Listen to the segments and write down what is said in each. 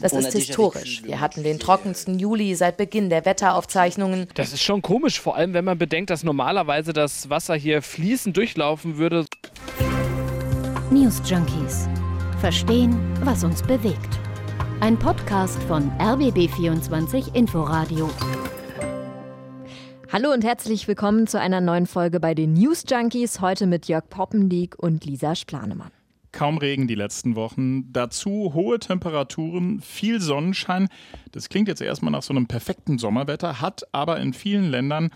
Das ist historisch. Wir hatten den trockensten Juli seit Beginn der Wetteraufzeichnungen. Das ist schon komisch, vor allem wenn man bedenkt, dass normalerweise das Wasser hier fließend durchlaufen würde. News Junkies. Verstehen, was uns bewegt. Ein Podcast von RBB24 Inforadio. Hallo und herzlich willkommen zu einer neuen Folge bei den News Junkies. Heute mit Jörg Poppendiek und Lisa Splanemann. Kaum Regen die letzten Wochen. Dazu hohe Temperaturen, viel Sonnenschein. Das klingt jetzt erstmal nach so einem perfekten Sommerwetter, hat aber in vielen Ländern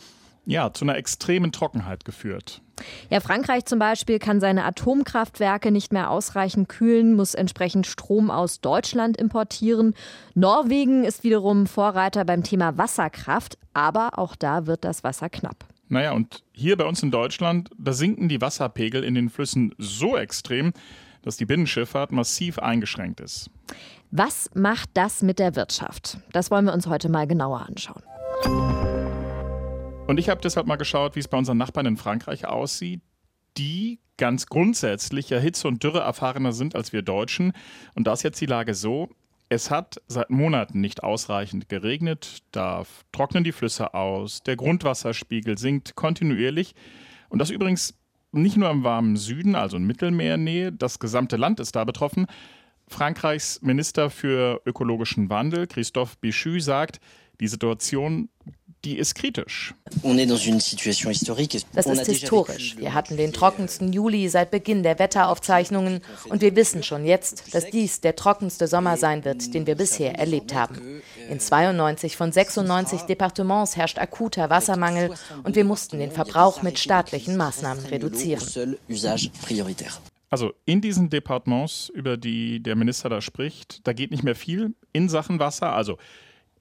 ja, zu einer extremen Trockenheit geführt. Ja, Frankreich zum Beispiel kann seine Atomkraftwerke nicht mehr ausreichend kühlen, muss entsprechend Strom aus Deutschland importieren. Norwegen ist wiederum Vorreiter beim Thema Wasserkraft, aber auch da wird das Wasser knapp. Naja, und hier bei uns in Deutschland, da sinken die Wasserpegel in den Flüssen so extrem, dass die Binnenschifffahrt massiv eingeschränkt ist. Was macht das mit der Wirtschaft? Das wollen wir uns heute mal genauer anschauen. Und ich habe deshalb mal geschaut, wie es bei unseren Nachbarn in Frankreich aussieht, die ganz grundsätzlich ja Hitze und Dürre erfahrener sind als wir Deutschen. Und da ist jetzt die Lage so, es hat seit Monaten nicht ausreichend geregnet, da trocknen die Flüsse aus, der Grundwasserspiegel sinkt kontinuierlich. Und das übrigens nicht nur im warmen Süden, also in Mittelmeernähe, das gesamte Land ist da betroffen. Frankreichs Minister für ökologischen Wandel, Christophe Bichu, sagt, die Situation die ist kritisch. Das ist historisch. Wir hatten den trockensten Juli seit Beginn der Wetteraufzeichnungen und wir wissen schon jetzt, dass dies der trockenste Sommer sein wird, den wir bisher erlebt haben. In 92 von 96 Departements herrscht akuter Wassermangel und wir mussten den Verbrauch mit staatlichen Maßnahmen reduzieren. Also in diesen Departements, über die der Minister da spricht, da geht nicht mehr viel in Sachen Wasser. Also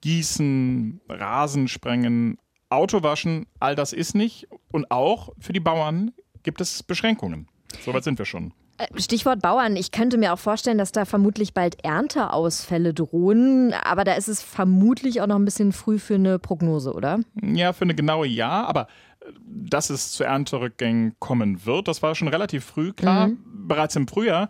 Gießen, Rasen sprengen, Autowaschen, all das ist nicht. Und auch für die Bauern gibt es Beschränkungen. Soweit sind wir schon. Äh, Stichwort Bauern. Ich könnte mir auch vorstellen, dass da vermutlich bald Ernteausfälle drohen. Aber da ist es vermutlich auch noch ein bisschen früh für eine Prognose, oder? Ja, für eine genaue Ja. Aber äh, dass es zu Ernterückgängen kommen wird, das war schon relativ früh klar. Mhm. Bereits im Frühjahr,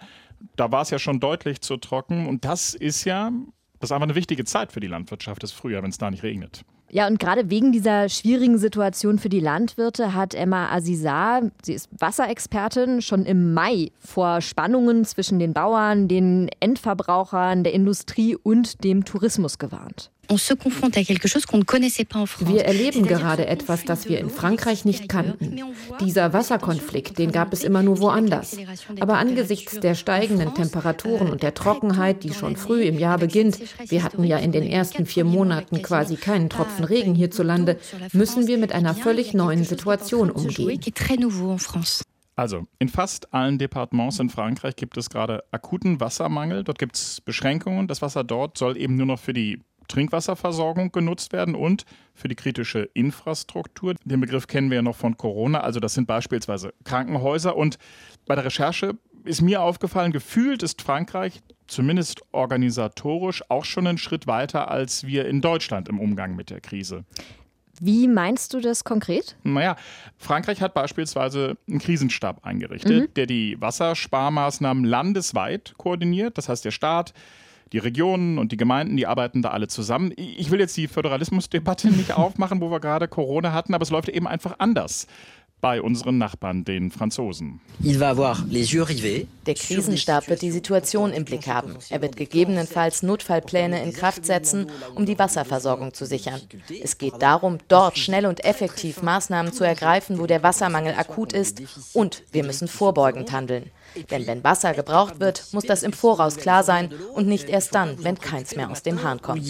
da war es ja schon deutlich zu trocken. Und das ist ja das ist einfach eine wichtige Zeit für die Landwirtschaft, das Frühjahr, wenn es da nicht regnet. Ja, und gerade wegen dieser schwierigen Situation für die Landwirte hat Emma Azizar, sie ist Wasserexpertin, schon im Mai vor Spannungen zwischen den Bauern, den Endverbrauchern, der Industrie und dem Tourismus gewarnt. Wir erleben gerade etwas, das wir in Frankreich nicht kannten. Dieser Wasserkonflikt, den gab es immer nur woanders. Aber angesichts der steigenden Temperaturen und der Trockenheit, die schon früh im Jahr beginnt, wir hatten ja in den ersten vier Monaten quasi keinen Tropfen Regen hierzulande, müssen wir mit einer völlig neuen Situation umgehen. Also, in fast allen Departements in Frankreich gibt es gerade akuten Wassermangel. Dort gibt es Beschränkungen. Das Wasser dort soll eben nur noch für die Trinkwasserversorgung genutzt werden und für die kritische Infrastruktur. Den Begriff kennen wir ja noch von Corona, also das sind beispielsweise Krankenhäuser. Und bei der Recherche ist mir aufgefallen, gefühlt ist Frankreich zumindest organisatorisch auch schon einen Schritt weiter als wir in Deutschland im Umgang mit der Krise. Wie meinst du das konkret? Naja, Frankreich hat beispielsweise einen Krisenstab eingerichtet, mhm. der die Wassersparmaßnahmen landesweit koordiniert. Das heißt, der Staat die Regionen und die Gemeinden, die arbeiten da alle zusammen. Ich will jetzt die Föderalismusdebatte nicht aufmachen, wo wir gerade Corona hatten, aber es läuft eben einfach anders bei unseren Nachbarn, den Franzosen. Der Krisenstab wird die Situation im Blick haben. Er wird gegebenenfalls Notfallpläne in Kraft setzen, um die Wasserversorgung zu sichern. Es geht darum, dort schnell und effektiv Maßnahmen zu ergreifen, wo der Wassermangel akut ist. Und wir müssen vorbeugend handeln. Denn wenn Wasser gebraucht wird, muss das im Voraus klar sein und nicht erst dann, wenn keins mehr aus dem Hahn kommt.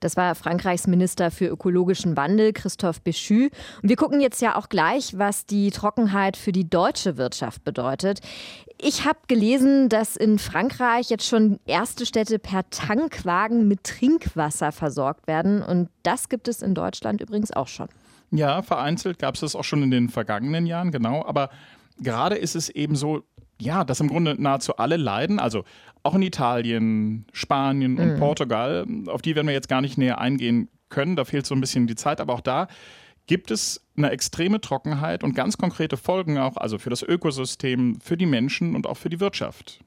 Das war Frankreichs Minister für ökologischen Wandel, Christophe Béchu. Und wir gucken jetzt ja auch gleich, was die Trockenheit für die deutsche Wirtschaft bedeutet. Ich habe gelesen, dass in Frankreich jetzt schon erste Städte per Tankwagen mit Trinkwasser versorgt werden. Und das gibt es in Deutschland übrigens auch schon. Ja, vereinzelt gab es das auch schon in den vergangenen Jahren, genau. Aber gerade ist es eben so, ja, dass im Grunde nahezu alle leiden, also auch in Italien, Spanien und mhm. Portugal, auf die werden wir jetzt gar nicht näher eingehen können, da fehlt so ein bisschen die Zeit, aber auch da gibt es eine extreme Trockenheit und ganz konkrete Folgen auch, also für das Ökosystem, für die Menschen und auch für die Wirtschaft.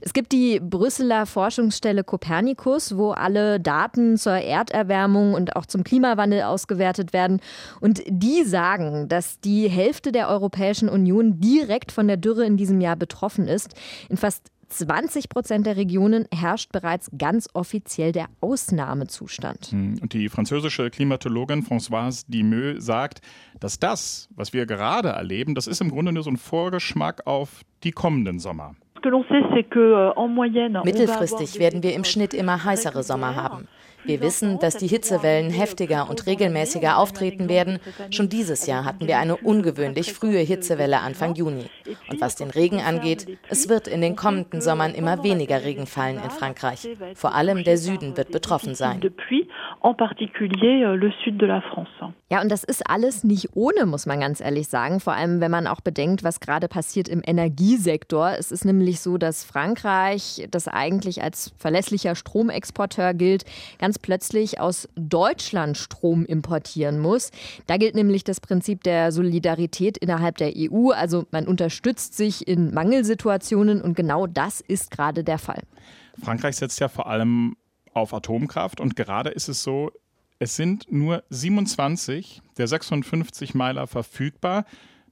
Es gibt die Brüsseler Forschungsstelle Copernicus, wo alle Daten zur Erderwärmung und auch zum Klimawandel ausgewertet werden. Und die sagen, dass die Hälfte der Europäischen Union direkt von der Dürre in diesem Jahr betroffen ist. In fast 20 Prozent der Regionen herrscht bereits ganz offiziell der Ausnahmezustand. Hm, und die französische Klimatologin Françoise Dimeux sagt, dass das, was wir gerade erleben, das ist im Grunde nur so ein Vorgeschmack auf die kommenden Sommer. Euh, Mittelfristig werden wir im Schnitt immer heißere Sommer haben. Wir wissen, dass die Hitzewellen heftiger und regelmäßiger auftreten werden. Schon dieses Jahr hatten wir eine ungewöhnlich frühe Hitzewelle Anfang Juni. Und was den Regen angeht, es wird in den kommenden Sommern immer weniger Regen fallen in Frankreich. Vor allem der Süden wird betroffen sein. Ja, und das ist alles nicht ohne, muss man ganz ehrlich sagen. Vor allem, wenn man auch bedenkt, was gerade passiert im Energiesektor. Es ist nämlich so, dass Frankreich, das eigentlich als verlässlicher Stromexporteur gilt, ganz plötzlich aus Deutschland Strom importieren muss. Da gilt nämlich das Prinzip der Solidarität innerhalb der EU. Also man unterstützt sich in Mangelsituationen und genau das ist gerade der Fall. Frankreich setzt ja vor allem auf Atomkraft und gerade ist es so, es sind nur 27 der 56 Meiler verfügbar.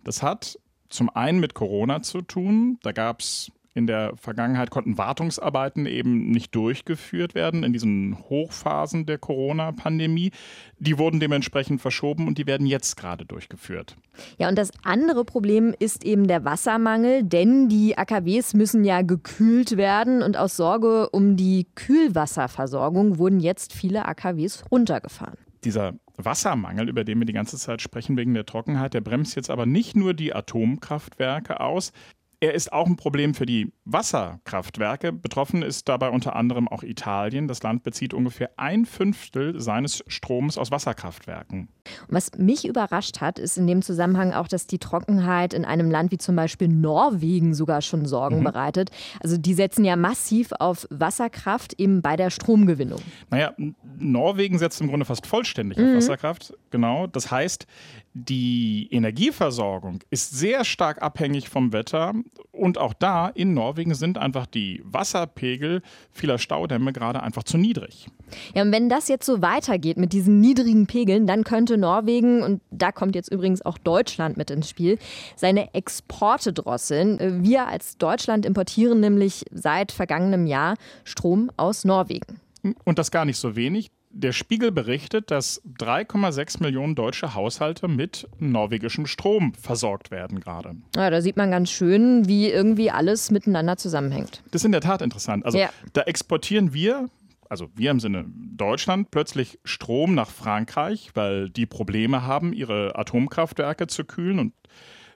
Das hat zum einen mit Corona zu tun. Da gab es in der Vergangenheit konnten Wartungsarbeiten eben nicht durchgeführt werden in diesen Hochphasen der Corona-Pandemie. Die wurden dementsprechend verschoben und die werden jetzt gerade durchgeführt. Ja, und das andere Problem ist eben der Wassermangel, denn die AKWs müssen ja gekühlt werden und aus Sorge um die Kühlwasserversorgung wurden jetzt viele AKWs runtergefahren. Dieser Wassermangel, über den wir die ganze Zeit sprechen wegen der Trockenheit, der bremst jetzt aber nicht nur die Atomkraftwerke aus. Er ist auch ein Problem für die Wasserkraftwerke. Betroffen ist dabei unter anderem auch Italien. Das Land bezieht ungefähr ein Fünftel seines Stroms aus Wasserkraftwerken. was mich überrascht hat, ist in dem Zusammenhang auch, dass die Trockenheit in einem Land wie zum Beispiel Norwegen sogar schon Sorgen mhm. bereitet. Also die setzen ja massiv auf Wasserkraft eben bei der Stromgewinnung. Naja, Norwegen setzt im Grunde fast vollständig mhm. auf Wasserkraft. Genau. Das heißt, die Energieversorgung ist sehr stark abhängig vom Wetter und auch da in Norwegen sind einfach die Wasserpegel vieler Staudämme gerade einfach zu niedrig. Ja, und wenn das jetzt so weitergeht mit diesen niedrigen Pegeln, dann könnte Norwegen, und da kommt jetzt übrigens auch Deutschland mit ins Spiel, seine Exporte drosseln. Wir als Deutschland importieren nämlich seit vergangenem Jahr Strom aus Norwegen. Und das gar nicht so wenig. Der Spiegel berichtet, dass 3,6 Millionen deutsche Haushalte mit norwegischem Strom versorgt werden gerade. Ja, da sieht man ganz schön, wie irgendwie alles miteinander zusammenhängt. Das ist in der Tat interessant. Also ja. da exportieren wir, also wir im Sinne Deutschland, plötzlich Strom nach Frankreich, weil die Probleme haben, ihre Atomkraftwerke zu kühlen und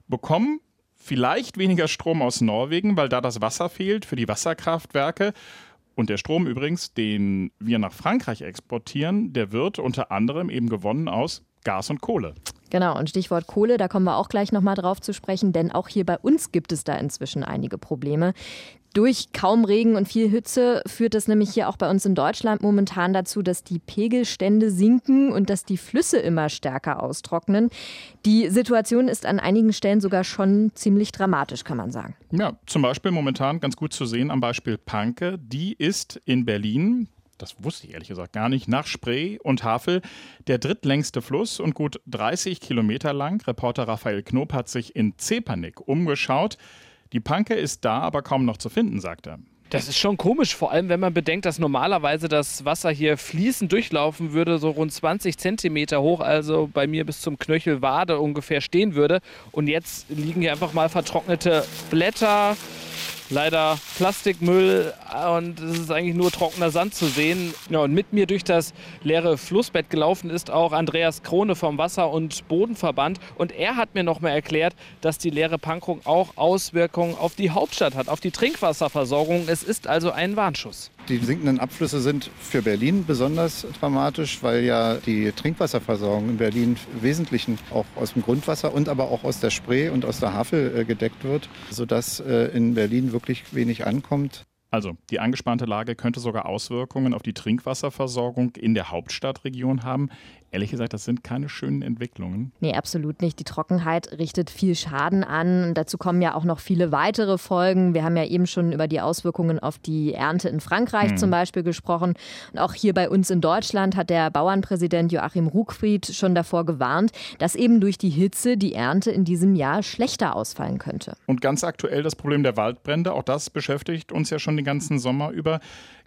bekommen vielleicht weniger Strom aus Norwegen, weil da das Wasser fehlt für die Wasserkraftwerke. Und der Strom übrigens, den wir nach Frankreich exportieren, der wird unter anderem eben gewonnen aus Gas und Kohle. Genau, und Stichwort Kohle, da kommen wir auch gleich nochmal drauf zu sprechen, denn auch hier bei uns gibt es da inzwischen einige Probleme. Durch kaum Regen und viel Hitze führt es nämlich hier auch bei uns in Deutschland momentan dazu, dass die Pegelstände sinken und dass die Flüsse immer stärker austrocknen. Die Situation ist an einigen Stellen sogar schon ziemlich dramatisch, kann man sagen. Ja, zum Beispiel momentan ganz gut zu sehen am Beispiel Panke. Die ist in Berlin das wusste ich ehrlich gesagt gar nicht, nach Spree und Havel der drittlängste Fluss und gut 30 Kilometer lang. Reporter Raphael Knob hat sich in Zepernick umgeschaut. Die Panke ist da, aber kaum noch zu finden, sagt er. Das ist schon komisch, vor allem wenn man bedenkt, dass normalerweise das Wasser hier fließend durchlaufen würde, so rund 20 Zentimeter hoch, also bei mir bis zum Knöchel Wade ungefähr stehen würde. Und jetzt liegen hier einfach mal vertrocknete Blätter, leider Plastikmüll und es ist eigentlich nur trockener Sand zu sehen. Ja, und mit mir durch das leere Flussbett gelaufen ist auch Andreas Krone vom Wasser- und Bodenverband und er hat mir noch mal erklärt, dass die leere Pankung auch Auswirkungen auf die Hauptstadt hat, auf die Trinkwasserversorgung. Es ist also ein Warnschuss. Die sinkenden Abflüsse sind für Berlin besonders dramatisch, weil ja die Trinkwasserversorgung in Berlin im Wesentlichen auch aus dem Grundwasser und aber auch aus der Spree und aus der Havel äh, gedeckt wird, sodass äh, in Berlin wirklich wenig ankommt. Also, die angespannte Lage könnte sogar Auswirkungen auf die Trinkwasserversorgung in der Hauptstadtregion haben. Ehrlich gesagt, das sind keine schönen Entwicklungen. Nee, absolut nicht. Die Trockenheit richtet viel Schaden an. Dazu kommen ja auch noch viele weitere Folgen. Wir haben ja eben schon über die Auswirkungen auf die Ernte in Frankreich hm. zum Beispiel gesprochen. Und auch hier bei uns in Deutschland hat der Bauernpräsident Joachim Ruckfried schon davor gewarnt, dass eben durch die Hitze die Ernte in diesem Jahr schlechter ausfallen könnte. Und ganz aktuell das Problem der Waldbrände. Auch das beschäftigt uns ja schon den ganzen Sommer über.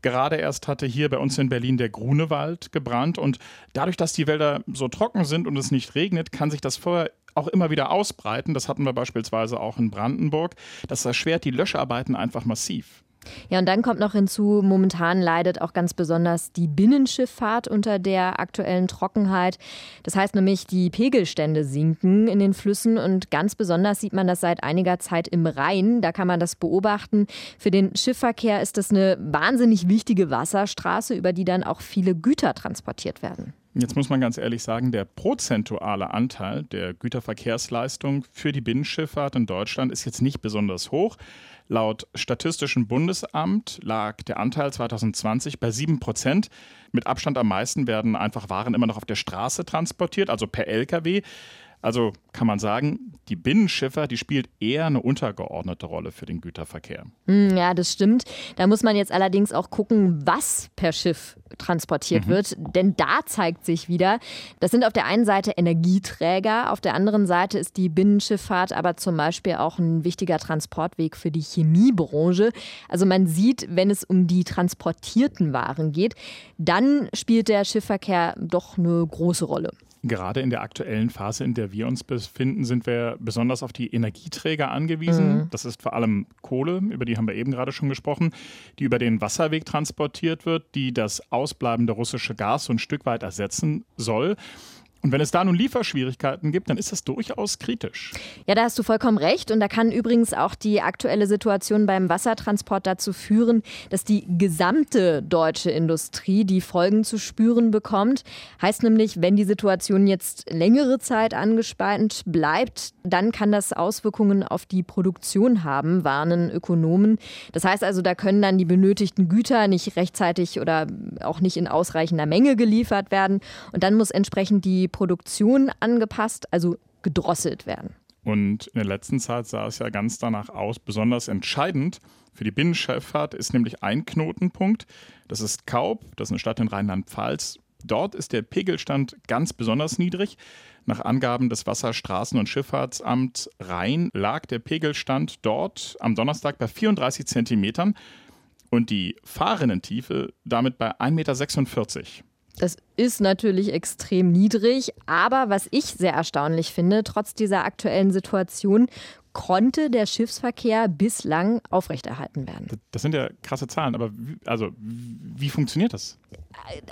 Gerade erst hatte hier bei uns in Berlin der Grunewald gebrannt und dadurch, dass die Wälder so trocken sind und es nicht regnet, kann sich das Feuer auch immer wieder ausbreiten. Das hatten wir beispielsweise auch in Brandenburg. Das erschwert die Löscharbeiten einfach massiv. Ja, und dann kommt noch hinzu, momentan leidet auch ganz besonders die Binnenschifffahrt unter der aktuellen Trockenheit. Das heißt nämlich, die Pegelstände sinken in den Flüssen und ganz besonders sieht man das seit einiger Zeit im Rhein. Da kann man das beobachten. Für den Schiffverkehr ist das eine wahnsinnig wichtige Wasserstraße, über die dann auch viele Güter transportiert werden. Jetzt muss man ganz ehrlich sagen, der prozentuale Anteil der Güterverkehrsleistung für die Binnenschifffahrt in Deutschland ist jetzt nicht besonders hoch. Laut Statistischem Bundesamt lag der Anteil 2020 bei 7 Prozent. Mit Abstand am meisten werden einfach Waren immer noch auf der Straße transportiert, also per Lkw. Also kann man sagen, die Binnenschiffer, die spielt eher eine untergeordnete Rolle für den Güterverkehr. Hm, ja, das stimmt. Da muss man jetzt allerdings auch gucken, was per Schiff transportiert mhm. wird. Denn da zeigt sich wieder, das sind auf der einen Seite Energieträger, auf der anderen Seite ist die Binnenschifffahrt aber zum Beispiel auch ein wichtiger Transportweg für die Chemiebranche. Also man sieht, wenn es um die transportierten Waren geht, dann spielt der Schiffverkehr doch eine große Rolle. Gerade in der aktuellen Phase, in der wir uns befinden, sind wir besonders auf die Energieträger angewiesen. Mhm. Das ist vor allem Kohle, über die haben wir eben gerade schon gesprochen, die über den Wasserweg transportiert wird, die das ausbleibende russische Gas so ein Stück weit ersetzen soll. Und wenn es da nun Lieferschwierigkeiten gibt, dann ist das durchaus kritisch. Ja, da hast du vollkommen recht. Und da kann übrigens auch die aktuelle Situation beim Wassertransport dazu führen, dass die gesamte deutsche Industrie die Folgen zu spüren bekommt. Heißt nämlich, wenn die Situation jetzt längere Zeit angespannt bleibt, dann kann das Auswirkungen auf die Produktion haben, warnen Ökonomen. Das heißt also, da können dann die benötigten Güter nicht rechtzeitig oder auch nicht in ausreichender Menge geliefert werden. Und dann muss entsprechend die Produktion angepasst, also gedrosselt werden. Und in der letzten Zeit sah es ja ganz danach aus. Besonders entscheidend für die Binnenschifffahrt ist nämlich ein Knotenpunkt. Das ist Kaub, das ist eine Stadt in Rheinland-Pfalz. Dort ist der Pegelstand ganz besonders niedrig. Nach Angaben des Wasserstraßen- und Schifffahrtsamts Rhein lag der Pegelstand dort am Donnerstag bei 34 Zentimetern und die Fahrrinnentiefe damit bei 1,46 Meter. Das ist natürlich extrem niedrig, aber was ich sehr erstaunlich finde, trotz dieser aktuellen Situation konnte der Schiffsverkehr bislang aufrechterhalten werden. Das sind ja krasse Zahlen, aber wie, also wie funktioniert das?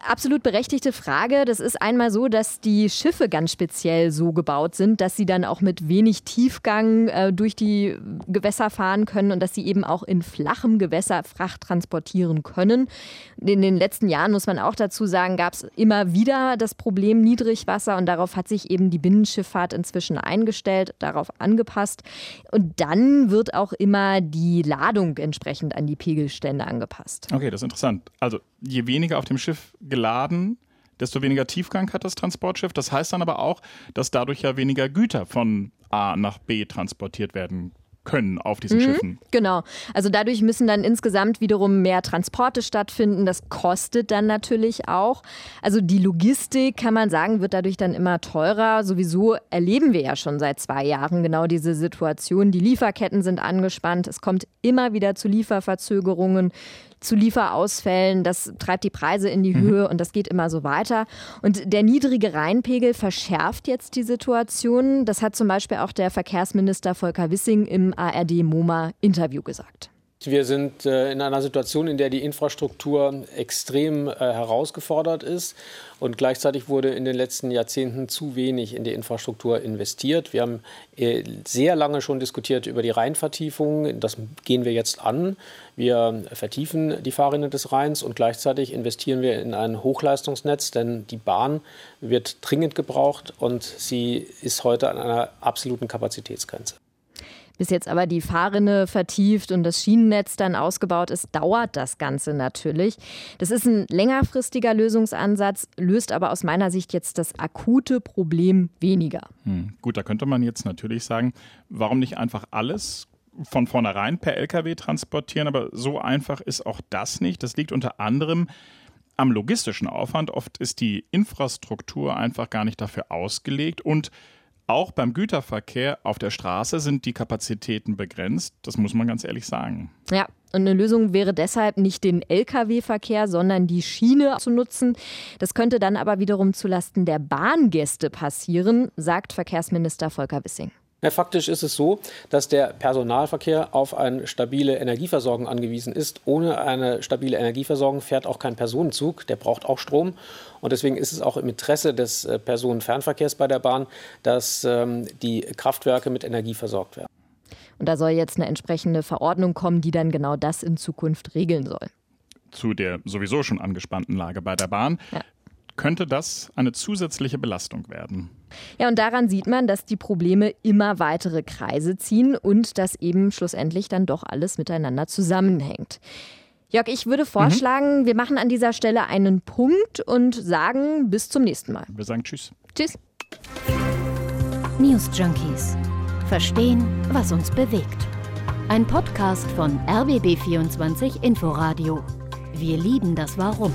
Absolut berechtigte Frage. Das ist einmal so, dass die Schiffe ganz speziell so gebaut sind, dass sie dann auch mit wenig Tiefgang äh, durch die Gewässer fahren können und dass sie eben auch in flachem Gewässer Fracht transportieren können. In den letzten Jahren muss man auch dazu sagen, gab es immer wieder das Problem Niedrigwasser und darauf hat sich eben die Binnenschifffahrt inzwischen eingestellt, darauf angepasst. Und dann wird auch immer die Ladung entsprechend an die Pegelstände angepasst. Okay, das ist interessant. Also je weniger auf dem Schiff geladen, desto weniger Tiefgang hat das Transportschiff. Das heißt dann aber auch, dass dadurch ja weniger Güter von A nach B transportiert werden können auf diesen mhm, Schiffen. Genau. Also dadurch müssen dann insgesamt wiederum mehr Transporte stattfinden. Das kostet dann natürlich auch. Also die Logistik, kann man sagen, wird dadurch dann immer teurer. Sowieso erleben wir ja schon seit zwei Jahren genau diese Situation. Die Lieferketten sind angespannt. Es kommt immer wieder zu Lieferverzögerungen zu Lieferausfällen. Das treibt die Preise in die mhm. Höhe und das geht immer so weiter. Und der niedrige Rheinpegel verschärft jetzt die Situation. Das hat zum Beispiel auch der Verkehrsminister Volker Wissing im ARD-MoMA-Interview gesagt. Wir sind äh, in einer Situation, in der die Infrastruktur extrem äh, herausgefordert ist und gleichzeitig wurde in den letzten Jahrzehnten zu wenig in die Infrastruktur investiert. Wir haben äh, sehr lange schon diskutiert über die Rheinvertiefung. Das gehen wir jetzt an. Wir vertiefen die Fahrrinne des Rheins und gleichzeitig investieren wir in ein Hochleistungsnetz, denn die Bahn wird dringend gebraucht und sie ist heute an einer absoluten Kapazitätsgrenze. Bis jetzt aber die Fahrrinne vertieft und das Schienennetz dann ausgebaut ist, dauert das Ganze natürlich. Das ist ein längerfristiger Lösungsansatz, löst aber aus meiner Sicht jetzt das akute Problem weniger. Hm, gut, da könnte man jetzt natürlich sagen, warum nicht einfach alles von vornherein per Lkw transportieren, aber so einfach ist auch das nicht. Das liegt unter anderem am logistischen Aufwand. Oft ist die Infrastruktur einfach gar nicht dafür ausgelegt und auch beim Güterverkehr auf der Straße sind die Kapazitäten begrenzt. Das muss man ganz ehrlich sagen. Ja, und eine Lösung wäre deshalb nicht den Lkw-Verkehr, sondern die Schiene zu nutzen. Das könnte dann aber wiederum zulasten der Bahngäste passieren, sagt Verkehrsminister Volker Wissing. Ja, faktisch ist es so, dass der Personalverkehr auf eine stabile Energieversorgung angewiesen ist. Ohne eine stabile Energieversorgung fährt auch kein Personenzug, der braucht auch Strom. Und deswegen ist es auch im Interesse des äh, Personenfernverkehrs bei der Bahn, dass ähm, die Kraftwerke mit Energie versorgt werden. Und da soll jetzt eine entsprechende Verordnung kommen, die dann genau das in Zukunft regeln soll. Zu der sowieso schon angespannten Lage bei der Bahn. Ja könnte das eine zusätzliche Belastung werden. Ja, und daran sieht man, dass die Probleme immer weitere Kreise ziehen und dass eben schlussendlich dann doch alles miteinander zusammenhängt. Jörg, ich würde vorschlagen, mhm. wir machen an dieser Stelle einen Punkt und sagen bis zum nächsten Mal. Wir sagen Tschüss. Tschüss. News Junkies. Verstehen, was uns bewegt. Ein Podcast von RBB24 Inforadio. Wir lieben das Warum.